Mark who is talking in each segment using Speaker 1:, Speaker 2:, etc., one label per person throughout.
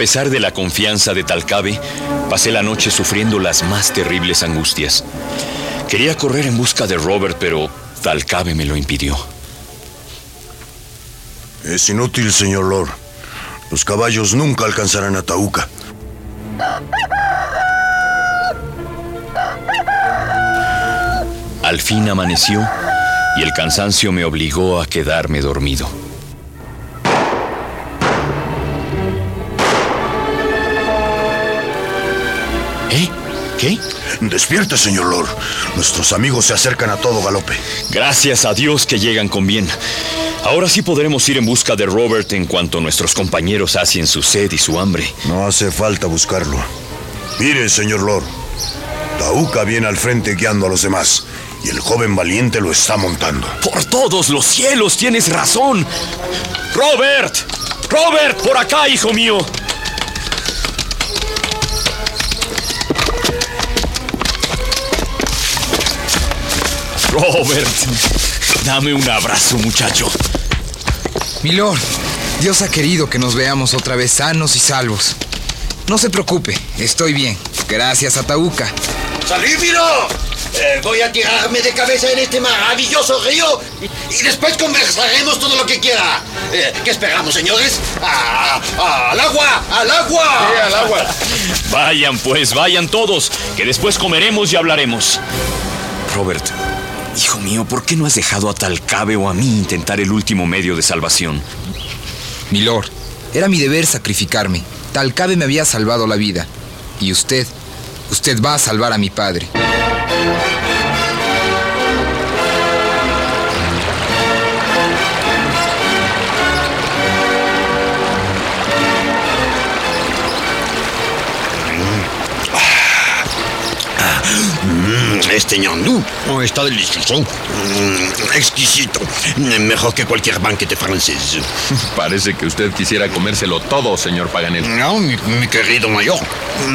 Speaker 1: Pesar de la confianza de Talcabe, pasé la noche sufriendo las más terribles angustias. Quería correr en busca de Robert, pero Talcabe me lo impidió.
Speaker 2: Es inútil, señor Lord. Los caballos nunca alcanzarán a Tauca.
Speaker 1: Al fin amaneció y el cansancio me obligó a quedarme dormido. ¿Eh? ¿Qué?
Speaker 2: Despierte, señor Lord. Nuestros amigos se acercan a todo galope.
Speaker 1: Gracias a Dios que llegan con bien. Ahora sí podremos ir en busca de Robert en cuanto nuestros compañeros hacen su sed y su hambre.
Speaker 2: No hace falta buscarlo. Mire, señor Lord. Tauca viene al frente guiando a los demás. Y el joven valiente lo está montando.
Speaker 1: Por todos los cielos tienes razón. Robert. Robert, por acá, hijo mío. Robert, dame un abrazo, muchacho.
Speaker 3: Milord, Dios ha querido que nos veamos otra vez sanos y salvos. No se preocupe, estoy bien. Gracias a Tauca.
Speaker 4: ¡Salímiro! Eh, voy a tirarme de cabeza en este maravilloso río y, después conversaremos todo lo que quiera. Eh, ¿Qué esperamos, señores? ¡Ah, ah, ¡Al agua! ¡Al agua!
Speaker 2: al agua!
Speaker 1: Vayan pues, vayan todos, que después comeremos y hablaremos. Robert, hijo mío, ¿por qué no has dejado a Talcabe o a mí intentar el último medio de salvación?
Speaker 3: Milord, era mi deber sacrificarme. Talcabe me había salvado la vida. Y usted, usted va a salvar a mi padre.
Speaker 4: Este ñandú oh, está delicioso. Mm, exquisito. Mejor que cualquier banquete francés.
Speaker 5: Parece que usted quisiera comérselo todo, señor Paganel.
Speaker 4: No, mi, mi querido mayor.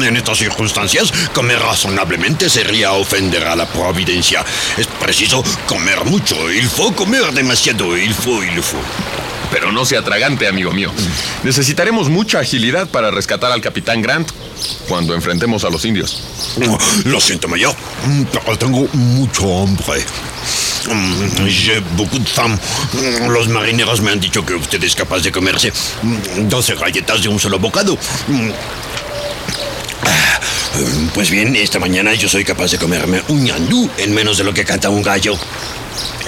Speaker 4: En estas circunstancias, comer razonablemente sería ofender a la providencia. Es preciso comer mucho. Il faut comer demasiado. Il faut, il faut.
Speaker 5: Pero no sea tragante, amigo mío. Necesitaremos mucha agilidad para rescatar al capitán Grant cuando enfrentemos a los indios.
Speaker 4: Oh, Lo siento, mayor, mm, pero tengo mucho hambre. Mm, J'ai beaucoup de faim. Mm, Los marineros me han dicho que usted es capaz de comerse mm, 12 galletas de un solo bocado. Ah, Pues bien, esta mañana yo soy capaz de comerme un ñandú en menos de lo que canta un gallo.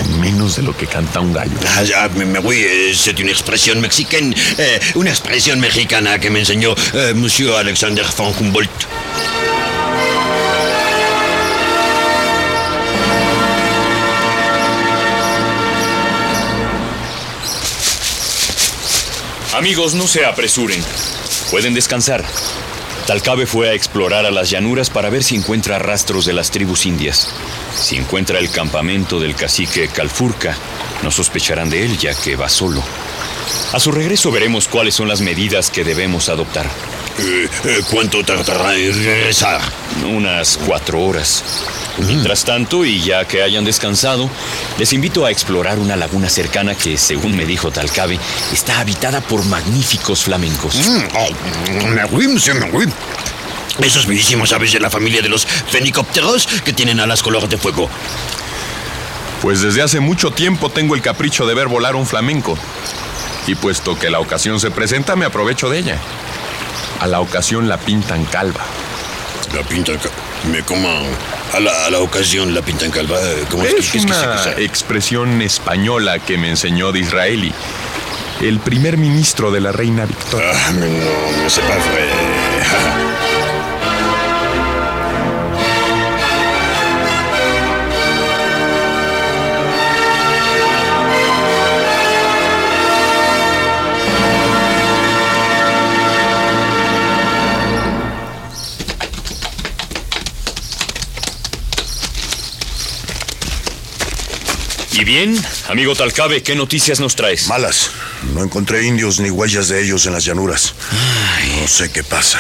Speaker 5: En menos de lo que canta un gallo.
Speaker 4: Ah, ya, me, me voy, eh, c'est une expresión mexicana, eh, una expresión mexicana que me enseñó eh, Monsieur Alexander von Humboldt.
Speaker 1: Amigos, no se apresuren. Pueden descansar. Talcabe fue a explorar a las llanuras para ver si encuentra rastros de las tribus indias. Si encuentra el campamento del cacique Calfurca, no sospecharán de él ya que va solo. A su regreso veremos cuáles son las medidas que debemos adoptar.
Speaker 4: Eh, eh, ¿Cuánto tardará en regresar?
Speaker 1: Unas cuatro horas. Mientras tanto, y ya que hayan descansado, les invito a explorar una laguna cercana que, según me dijo Talcabe, está habitada por magníficos flamencos.
Speaker 4: Mm, oh, voy. Esos bellísimos aves de la familia de los fenicópteros que tienen alas color de fuego.
Speaker 5: Pues desde hace mucho tiempo tengo el capricho de ver volar un flamenco. Y puesto que la ocasión se presenta, me aprovecho de ella. A la ocasión la pintan calva.
Speaker 4: La pintan. Me como a la, a la ocasión la pintan calva. ¿Cómo es,
Speaker 5: Es
Speaker 4: que, que
Speaker 5: una
Speaker 4: se-
Speaker 5: expresión española que me enseñó Disraeli, el primer ministro de la reina Victoria.
Speaker 4: Ah, mais non, mais c'est
Speaker 1: bien, amigo Talcabe, ¿qué noticias nos traes?
Speaker 2: Malas. No encontré indios ni huellas de ellos en las llanuras. No sé qué pasa.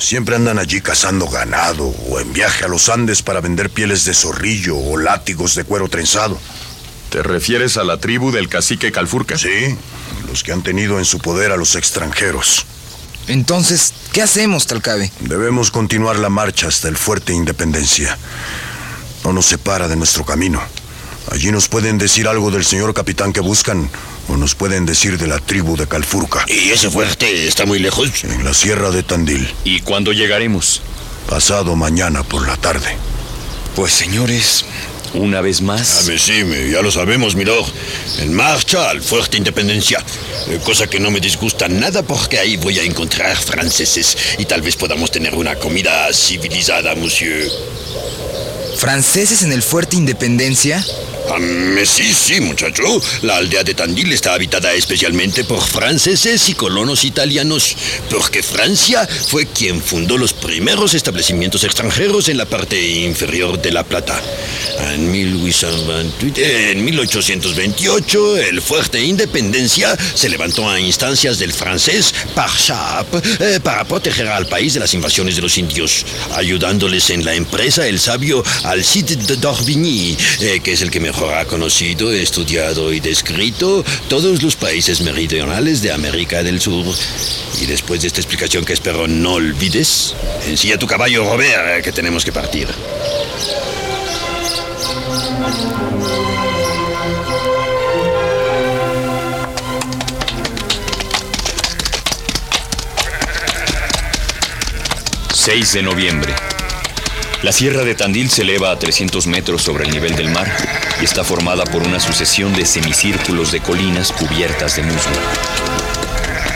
Speaker 2: Siempre andan allí cazando ganado o en viaje a los Andes para vender pieles de zorrillo o látigos de cuero trenzado.
Speaker 5: ¿Te refieres a la tribu del cacique Calfurca?
Speaker 2: Sí, los que han tenido en su poder a los extranjeros.
Speaker 3: Entonces, ¿qué hacemos, Talcabe?
Speaker 2: Debemos continuar la marcha hasta el fuerte Independencia. No nos separa de nuestro camino. Allí nos pueden decir algo del señor capitán que buscan o nos pueden decir de la tribu de Calfurca,
Speaker 4: ¿Y ese fuerte está muy lejos?
Speaker 2: en la sierra de Tandil,
Speaker 1: ¿Y cuándo llegaremos?
Speaker 2: pasado mañana por la tarde.
Speaker 1: Pues señores, una vez
Speaker 4: Ah,
Speaker 1: más.
Speaker 4: mais sí, ya lo sabemos, milord. En marcha al Fuerte Independencia. Eh, Cosa que no me disgusta nada porque ahí voy a encontrar franceses y tal vez podamos tener una comida civilizada, monsieur.
Speaker 3: ¿Franceses en el fuerte Independencia?
Speaker 4: Sí, sí, muchacho. La aldea de Tandil está habitada especialmente por franceses y colonos italianos, porque Francia fue quien fundó los primeros establecimientos extranjeros en la parte inferior de La Plata. En, 1828, en 1828, el fuerte Independencia se levantó a instancias del francés Parchap eh, para proteger al país de las invasiones de los indios, ayudándoles en la empresa el sabio Alcide de d'Orbigny, eh, que es el que ha conocido, estudiado y descrito todos los países meridionales de América del Sur. Y después de esta explicación que espero no olvides, ensilla tu caballo, Robert, que tenemos que partir.
Speaker 1: ...6 de noviembre. La sierra de Tandil se eleva a 300 metros sobre el nivel del mar y está formada por una sucesión de semicírculos de colinas cubiertas de musgo.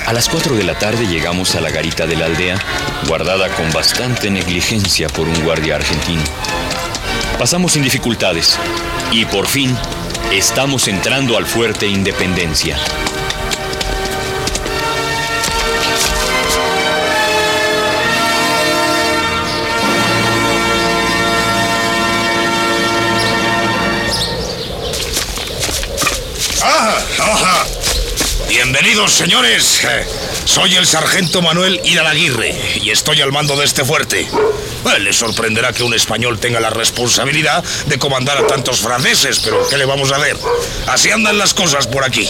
Speaker 1: A las 4 de la tarde llegamos a la garita de la aldea, guardada con bastante negligencia por un guardia argentino. Pasamos sin dificultades y por fin estamos entrando al fuerte Independencia.
Speaker 6: Bienvenidos, señores. Soy el sargento Manuel Iralaguirre y estoy al mando de este fuerte. Eh, Les sorprenderá que un español tenga la responsabilidad de comandar a tantos franceses, pero ¿qué le vamos a hacer? Así andan las cosas por aquí.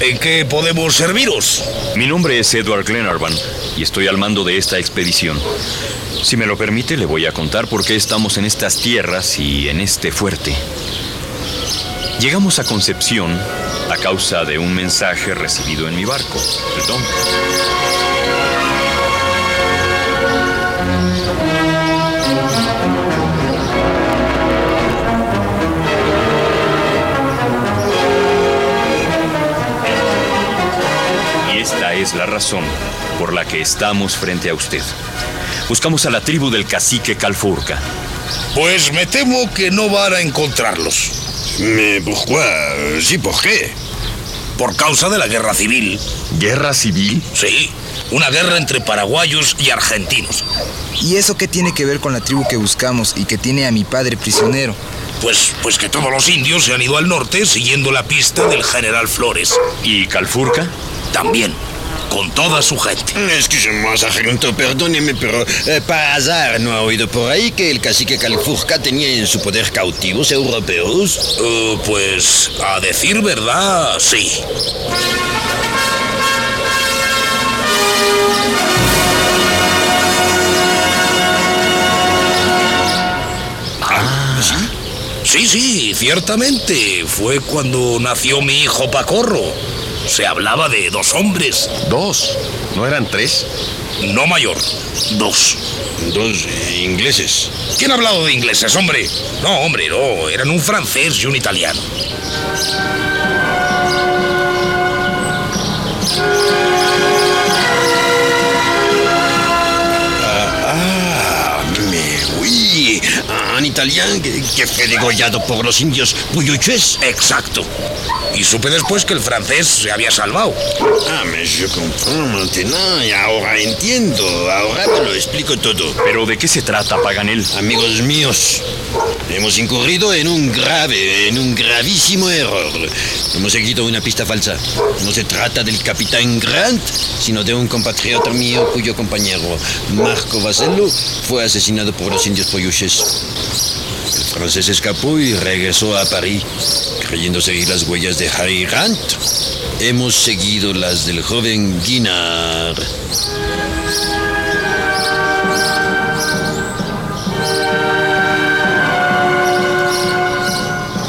Speaker 6: ¿En qué podemos serviros?
Speaker 1: Mi nombre es Edward Glenarvan y estoy al mando de esta expedición. Si me lo permite, le voy a contar por qué estamos en estas tierras y en este fuerte. Llegamos a Concepción a causa de un mensaje recibido en mi barco, el Don. Y esta es la razón por la que estamos frente a usted. Buscamos a la tribu del cacique Calfurca.
Speaker 6: Pues me temo que no van a encontrarlos.
Speaker 4: Mais pourquoi Sí, ¿por qué?
Speaker 6: Por causa de la guerra civil.
Speaker 5: ¿Guerra civil?
Speaker 6: Sí, una guerra entre paraguayos y argentinos.
Speaker 3: ¿Y eso qué tiene que ver con la tribu que buscamos y que tiene a mi padre prisionero?
Speaker 6: Pues, pues que todos los indios se han ido al norte siguiendo la pista del general Flores.
Speaker 1: ¿Y Calfurca?
Speaker 6: También, con toda su gente.
Speaker 4: Excusez-moi, sargento, perdóneme, pero eh, para azar no ha oído por ahí que el cacique Calfurca tenía en su poder cautivos europeos.
Speaker 6: Eh, pues, a decir verdad, sí.
Speaker 4: ¿Sí?
Speaker 6: Sí, sí, ciertamente. Fue cuando nació mi hijo Pacorro. Se hablaba de dos hombres.
Speaker 5: Dos. ¿No eran tres?
Speaker 6: no mayor. Dos.
Speaker 4: Dos ingleses.
Speaker 6: ¿Quién ha hablado de ingleses, hombre? No, hombre, no. Eran un francés y un italiano.
Speaker 4: Ah, mais oui, un italien que, que fue degollado por los indios puyuches.
Speaker 6: Exacto. Y supe después que el francés se había salvado.
Speaker 4: Ah, mais je comprends maintenant y ahora entiendo. Ahora me lo explico todo.
Speaker 1: ¿Pero de qué se trata, Paganel?
Speaker 4: Amigos míos, hemos incurrido en un grave, en un gravísimo error. Hemos seguido una pista falsa. No se trata del capitán Grant, sino de un compatriota mío cuyo compañero, Marco Vasello, fue asesinado por los indios poyuches. El francés escapó y regresó a París, creyendo seguir las huellas de Harry Grant. Hemos seguido las del joven Guinard.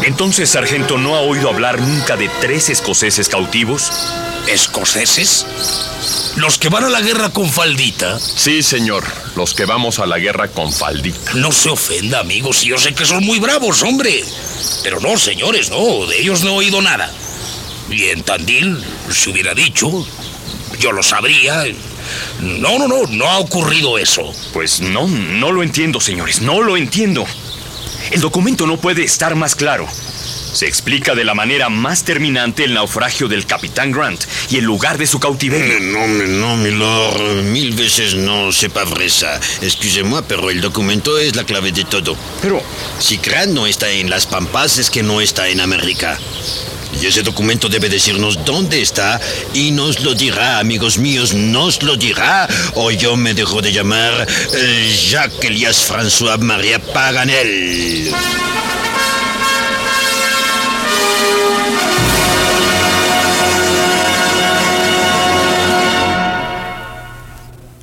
Speaker 1: Entonces, sargento, ¿no ha oído hablar nunca de tres escoceses cautivos?
Speaker 6: ¿Escoceses? ¿Los que van a la guerra con faldita?
Speaker 5: Sí, señor. Los que vamos a la guerra con faldita.
Speaker 6: No se ofenda, amigos, y yo sé que son muy bravos, hombre. Pero no, señores, no, de ellos no he oído nada. Y en Tandil, si hubiera dicho, yo lo sabría. No, no, no, no ha ocurrido eso.
Speaker 1: Pues no, no lo entiendo, señores, no lo entiendo. El documento no puede estar más claro. Se explica de la manera más terminante el naufragio del capitán Grant y el lugar de su cautiverio.
Speaker 4: No, mais non, milord. Mil veces no sepa fresa. Excusez-moi, pero el documento es la clave de todo.
Speaker 1: Pero,
Speaker 4: Si Grant no está en las Pampas, es que no está en América. Y ese documento debe decirnos dónde está y nos lo dirá, amigos míos, nos lo dirá. O yo me dejo de llamar eh, Jacques Elias François Maria Paganel.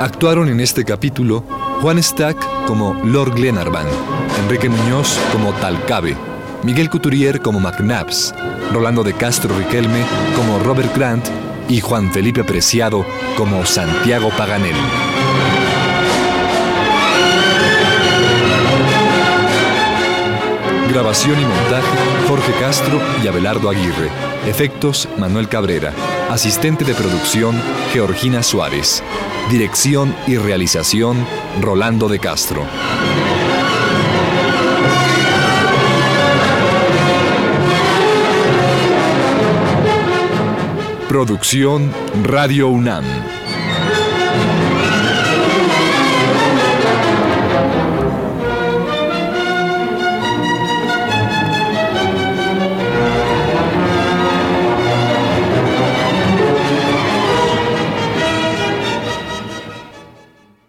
Speaker 7: Actuaron en este capítulo Juan Stack como Lord Glenarvan, Enrique Muñoz como Talcabe, Miguel Couturier como McNabbs, Rolando de Castro Riquelme como Robert Grant y Juan Felipe Preciado como Santiago Paganel. Grabación y montaje Jorge Castro y Abelardo Aguirre. Efectos Manuel Cabrera. Asistente de producción Georgina Suárez. Dirección y realización Rolando de Castro. Producción Radio UNAM.